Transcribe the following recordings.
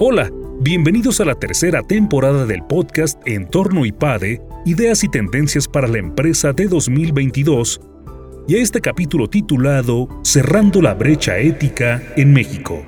Hola, bienvenidos a la tercera temporada del podcast Entorno IPADE, Ideas y Tendencias para la Empresa de 2022, y a este capítulo titulado Cerrando la brecha ética en México.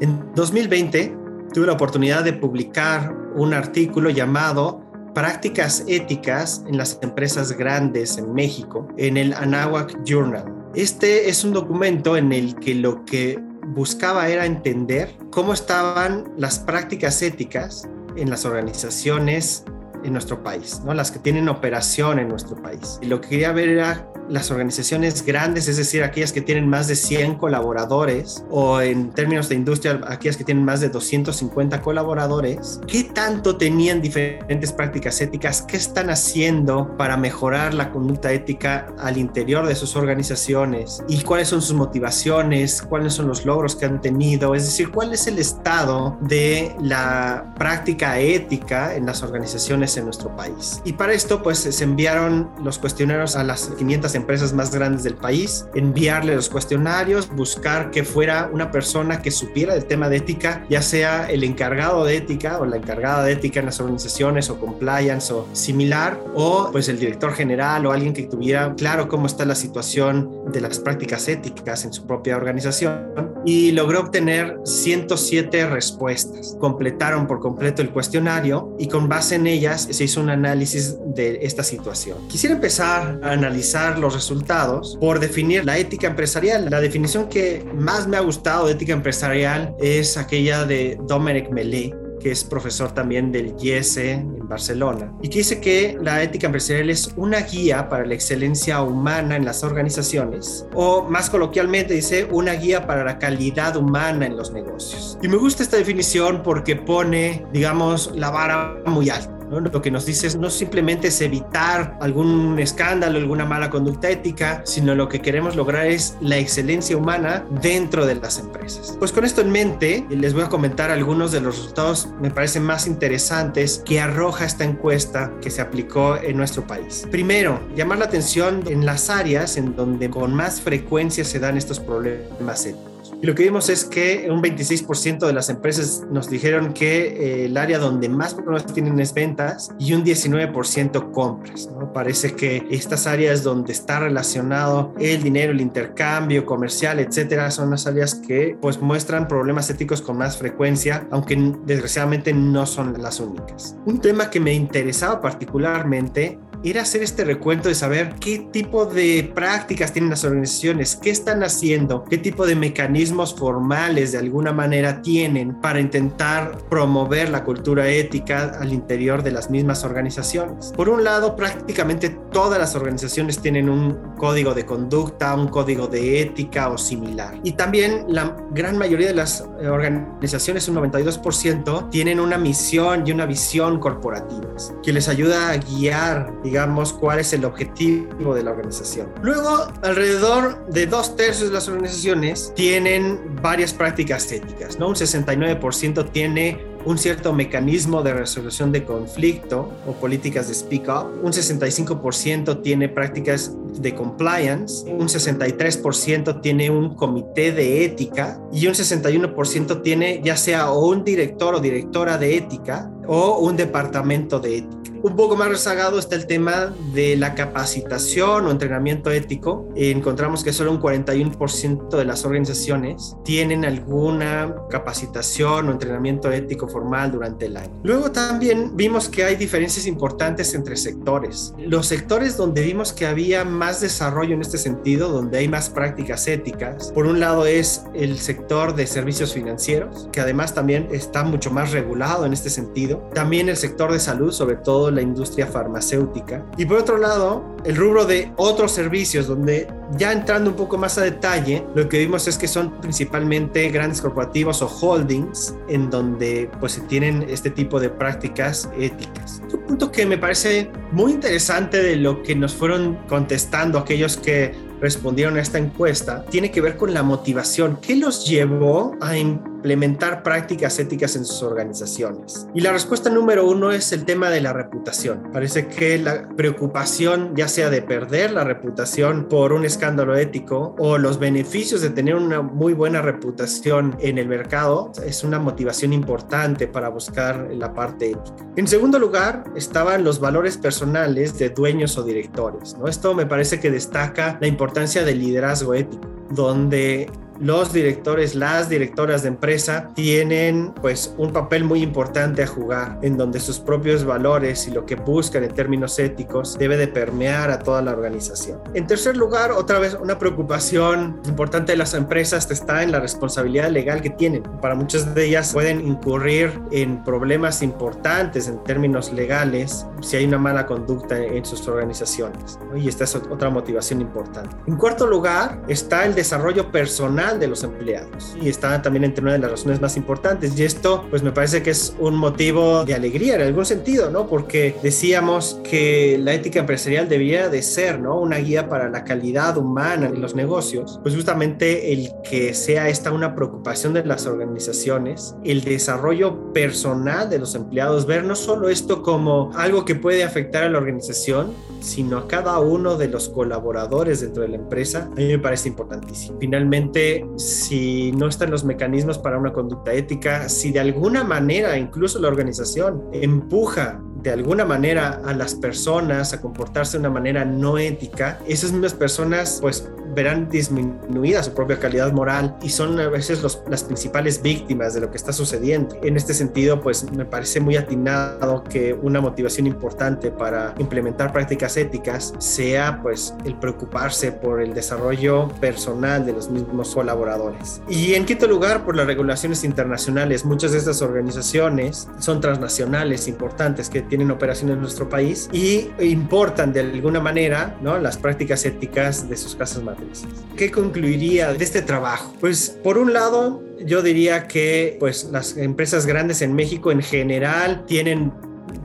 En 2020 tuve la oportunidad de publicar un artículo llamado Prácticas éticas en las empresas grandes en México en el Anahuac Journal. Este es un documento en el que lo que buscaba era entender cómo estaban las prácticas éticas en las organizaciones en nuestro país, ¿no? las que tienen operación en nuestro país. Y lo que quería ver era las organizaciones grandes, es decir, aquellas que tienen más de 100 colaboradores, o en términos de industria, aquellas que tienen más de 250 colaboradores, ¿qué tanto tenían diferentes prácticas éticas? ¿Qué están haciendo para mejorar la conducta ética al interior de sus organizaciones? ¿Y cuáles son sus motivaciones? ¿Cuáles son los logros que han tenido? Es decir, ¿cuál es el estado de la práctica ética en las organizaciones en nuestro país? Y para esto, pues se enviaron los cuestionarios a las 500 empresas más grandes del país, enviarle los cuestionarios, buscar que fuera una persona que supiera del tema de ética, ya sea el encargado de ética o la encargada de ética en las organizaciones o compliance o similar, o pues el director general o alguien que tuviera claro cómo está la situación de las prácticas éticas en su propia organización. Y logró obtener 107 respuestas. Completaron por completo el cuestionario y con base en ellas se hizo un análisis de esta situación. Quisiera empezar a analizar los resultados por definir la ética empresarial. La definición que más me ha gustado de ética empresarial es aquella de Dominic Melé, que es profesor también del IESE en Barcelona, y que dice que la ética empresarial es una guía para la excelencia humana en las organizaciones, o más coloquialmente dice, una guía para la calidad humana en los negocios. Y me gusta esta definición porque pone, digamos, la vara muy alta. Lo que nos dice no simplemente es evitar algún escándalo, alguna mala conducta ética, sino lo que queremos lograr es la excelencia humana dentro de las empresas. Pues con esto en mente, les voy a comentar algunos de los resultados, me parecen más interesantes, que arroja esta encuesta que se aplicó en nuestro país. Primero, llamar la atención en las áreas en donde con más frecuencia se dan estos problemas éticos. Y lo que vimos es que un 26% de las empresas nos dijeron que eh, el área donde más problemas tienen es ventas y un 19% compras. ¿no? Parece que estas áreas donde está relacionado el dinero, el intercambio comercial, etcétera, son las áreas que pues muestran problemas éticos con más frecuencia, aunque desgraciadamente no son las únicas. Un tema que me interesaba particularmente era hacer este recuento de saber qué tipo de prácticas tienen las organizaciones, qué están haciendo, qué tipo de mecanismos formales de alguna manera tienen para intentar promover la cultura ética al interior de las mismas organizaciones. Por un lado, prácticamente todas las organizaciones tienen un código de conducta, un código de ética o similar. Y también la gran mayoría de las organizaciones, un 92%, tienen una misión y una visión corporativas que les ayuda a guiar, digamos, cuál es el objetivo de la organización. Luego, alrededor de dos tercios de las organizaciones tienen varias prácticas éticas. Un 69% tiene un cierto mecanismo de resolución de conflicto o políticas de speak up, un 65% tiene prácticas de compliance, un 63% tiene un comité de ética y un 61% tiene ya sea o un director o directora de ética o un departamento de ética. Un poco más rezagado está el tema de la capacitación o entrenamiento ético. Encontramos que solo un 41% de las organizaciones tienen alguna capacitación o entrenamiento ético formal durante el año. Luego también vimos que hay diferencias importantes entre sectores. Los sectores donde vimos que había más desarrollo en este sentido, donde hay más prácticas éticas, por un lado es el sector de servicios financieros, que además también está mucho más regulado en este sentido. También el sector de salud, sobre todo la industria farmacéutica. Y por otro lado, el rubro de otros servicios, donde ya entrando un poco más a detalle, lo que vimos es que son principalmente grandes corporativos o holdings en donde pues tienen este tipo de prácticas éticas. Un punto que me parece muy interesante de lo que nos fueron contestando aquellos que respondieron a esta encuesta tiene que ver con la motivación. ¿Qué los llevó a implementar prácticas éticas en sus organizaciones? Y la respuesta número uno es el tema de la reputación. Parece que la preocupación, ya sea de perder la reputación por un escándalo ético o los beneficios de tener una muy buena reputación en el mercado, es una motivación importante para buscar la parte ética. En segundo lugar, estaban los valores personales de dueños o directores. ¿no? Esto me parece que destaca la importancia del liderazgo ético, donde los directores, las directoras de empresa tienen pues un papel muy importante a jugar en donde sus propios valores y lo que buscan en términos éticos debe de permear a toda la organización. En tercer lugar, otra vez una preocupación importante de las empresas está en la responsabilidad legal que tienen. Para muchas de ellas pueden incurrir en problemas importantes en términos legales si hay una mala conducta en sus organizaciones. Y esta es otra motivación importante. En cuarto lugar está el desarrollo personal de los empleados y está también entre una de las razones más importantes y esto pues me parece que es un motivo de alegría en algún sentido, ¿no? Porque decíamos que la ética empresarial debía de ser, ¿no? Una guía para la calidad humana en los negocios, pues justamente el que sea esta una preocupación de las organizaciones, el desarrollo personal de los empleados, ver no solo esto como algo que puede afectar a la organización, sino a cada uno de los colaboradores dentro de la empresa, a mí me parece importantísimo. Finalmente, si no están los mecanismos para una conducta ética, si de alguna manera incluso la organización empuja de alguna manera a las personas a comportarse de una manera no ética, esas mismas personas pues verán disminuida su propia calidad moral y son a veces las principales víctimas de lo que está sucediendo. En este sentido, pues me parece muy atinado que una motivación importante para implementar prácticas éticas sea pues el preocuparse por el desarrollo personal de los mismos colaboradores. Y en quinto lugar, por las regulaciones internacionales. Muchas de estas organizaciones son transnacionales importantes que tienen operaciones en nuestro país y importan de alguna manera ¿no? las prácticas éticas de sus casas madres. ¿Qué concluiría de este trabajo? Pues por un lado, yo diría que pues las empresas grandes en México en general tienen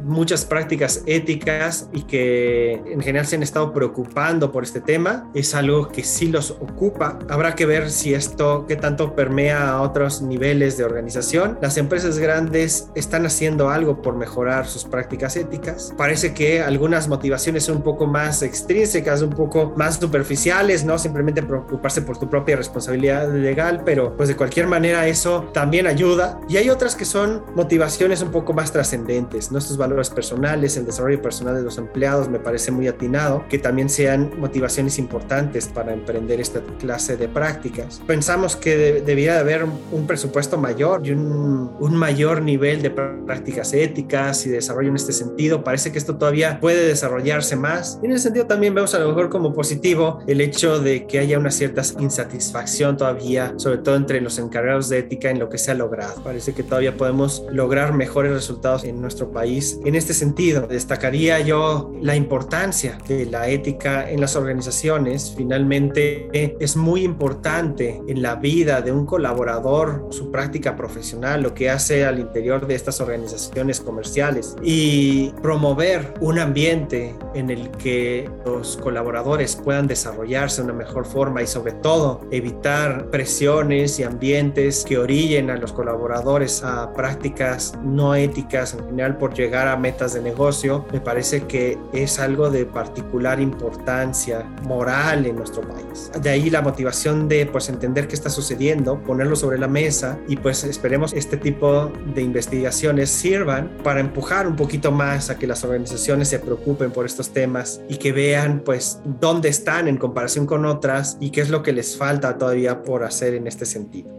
muchas prácticas éticas y que en general se han estado preocupando por este tema. Es algo que sí los ocupa. Habrá que ver si esto, qué tanto permea a otros niveles de organización. Las empresas grandes están haciendo algo por mejorar sus prácticas éticas. Parece que algunas motivaciones son un poco más extrínsecas, un poco más superficiales, no simplemente preocuparse por tu propia responsabilidad legal, pero pues de cualquier manera eso también ayuda. Y hay otras que son motivaciones un poco más trascendentes, ¿no? Estos valores personales, el desarrollo personal de los empleados, me parece muy atinado, que también sean motivaciones importantes para emprender esta clase de prácticas. Pensamos que de, debía haber un, presupuesto mayor y un, un mayor nivel de prácticas éticas y desarrollo en este sentido. Parece que esto todavía puede desarrollarse más. Y en ese sentido también vemos a lo mejor como positivo el hecho de que haya una cierta insatisfacción todavía, sobre todo entre los encargados de ética en lo que se ha logrado. Parece que todavía podemos lograr mejores resultados en nuestro país en este sentido, destacaría yo la importancia de la ética en las organizaciones. Finalmente, es muy importante en la vida de un colaborador su práctica profesional, lo que hace al interior de estas organizaciones comerciales y promover un ambiente en el que los colaboradores puedan desarrollarse de una mejor forma y sobre todo evitar presiones y ambientes que orillen a los colaboradores a prácticas no éticas en general por a metas de negocio, me parece que es algo de particular importancia moral en nuestro país. De ahí la motivación de pues entender qué está sucediendo, ponerlo sobre la mesa y pues esperemos este tipo de investigaciones sirvan para empujar un poquito más a que las organizaciones se preocupen por estos temas y que vean pues dónde están en comparación con otras y qué es lo que les falta todavía por hacer en este sentido.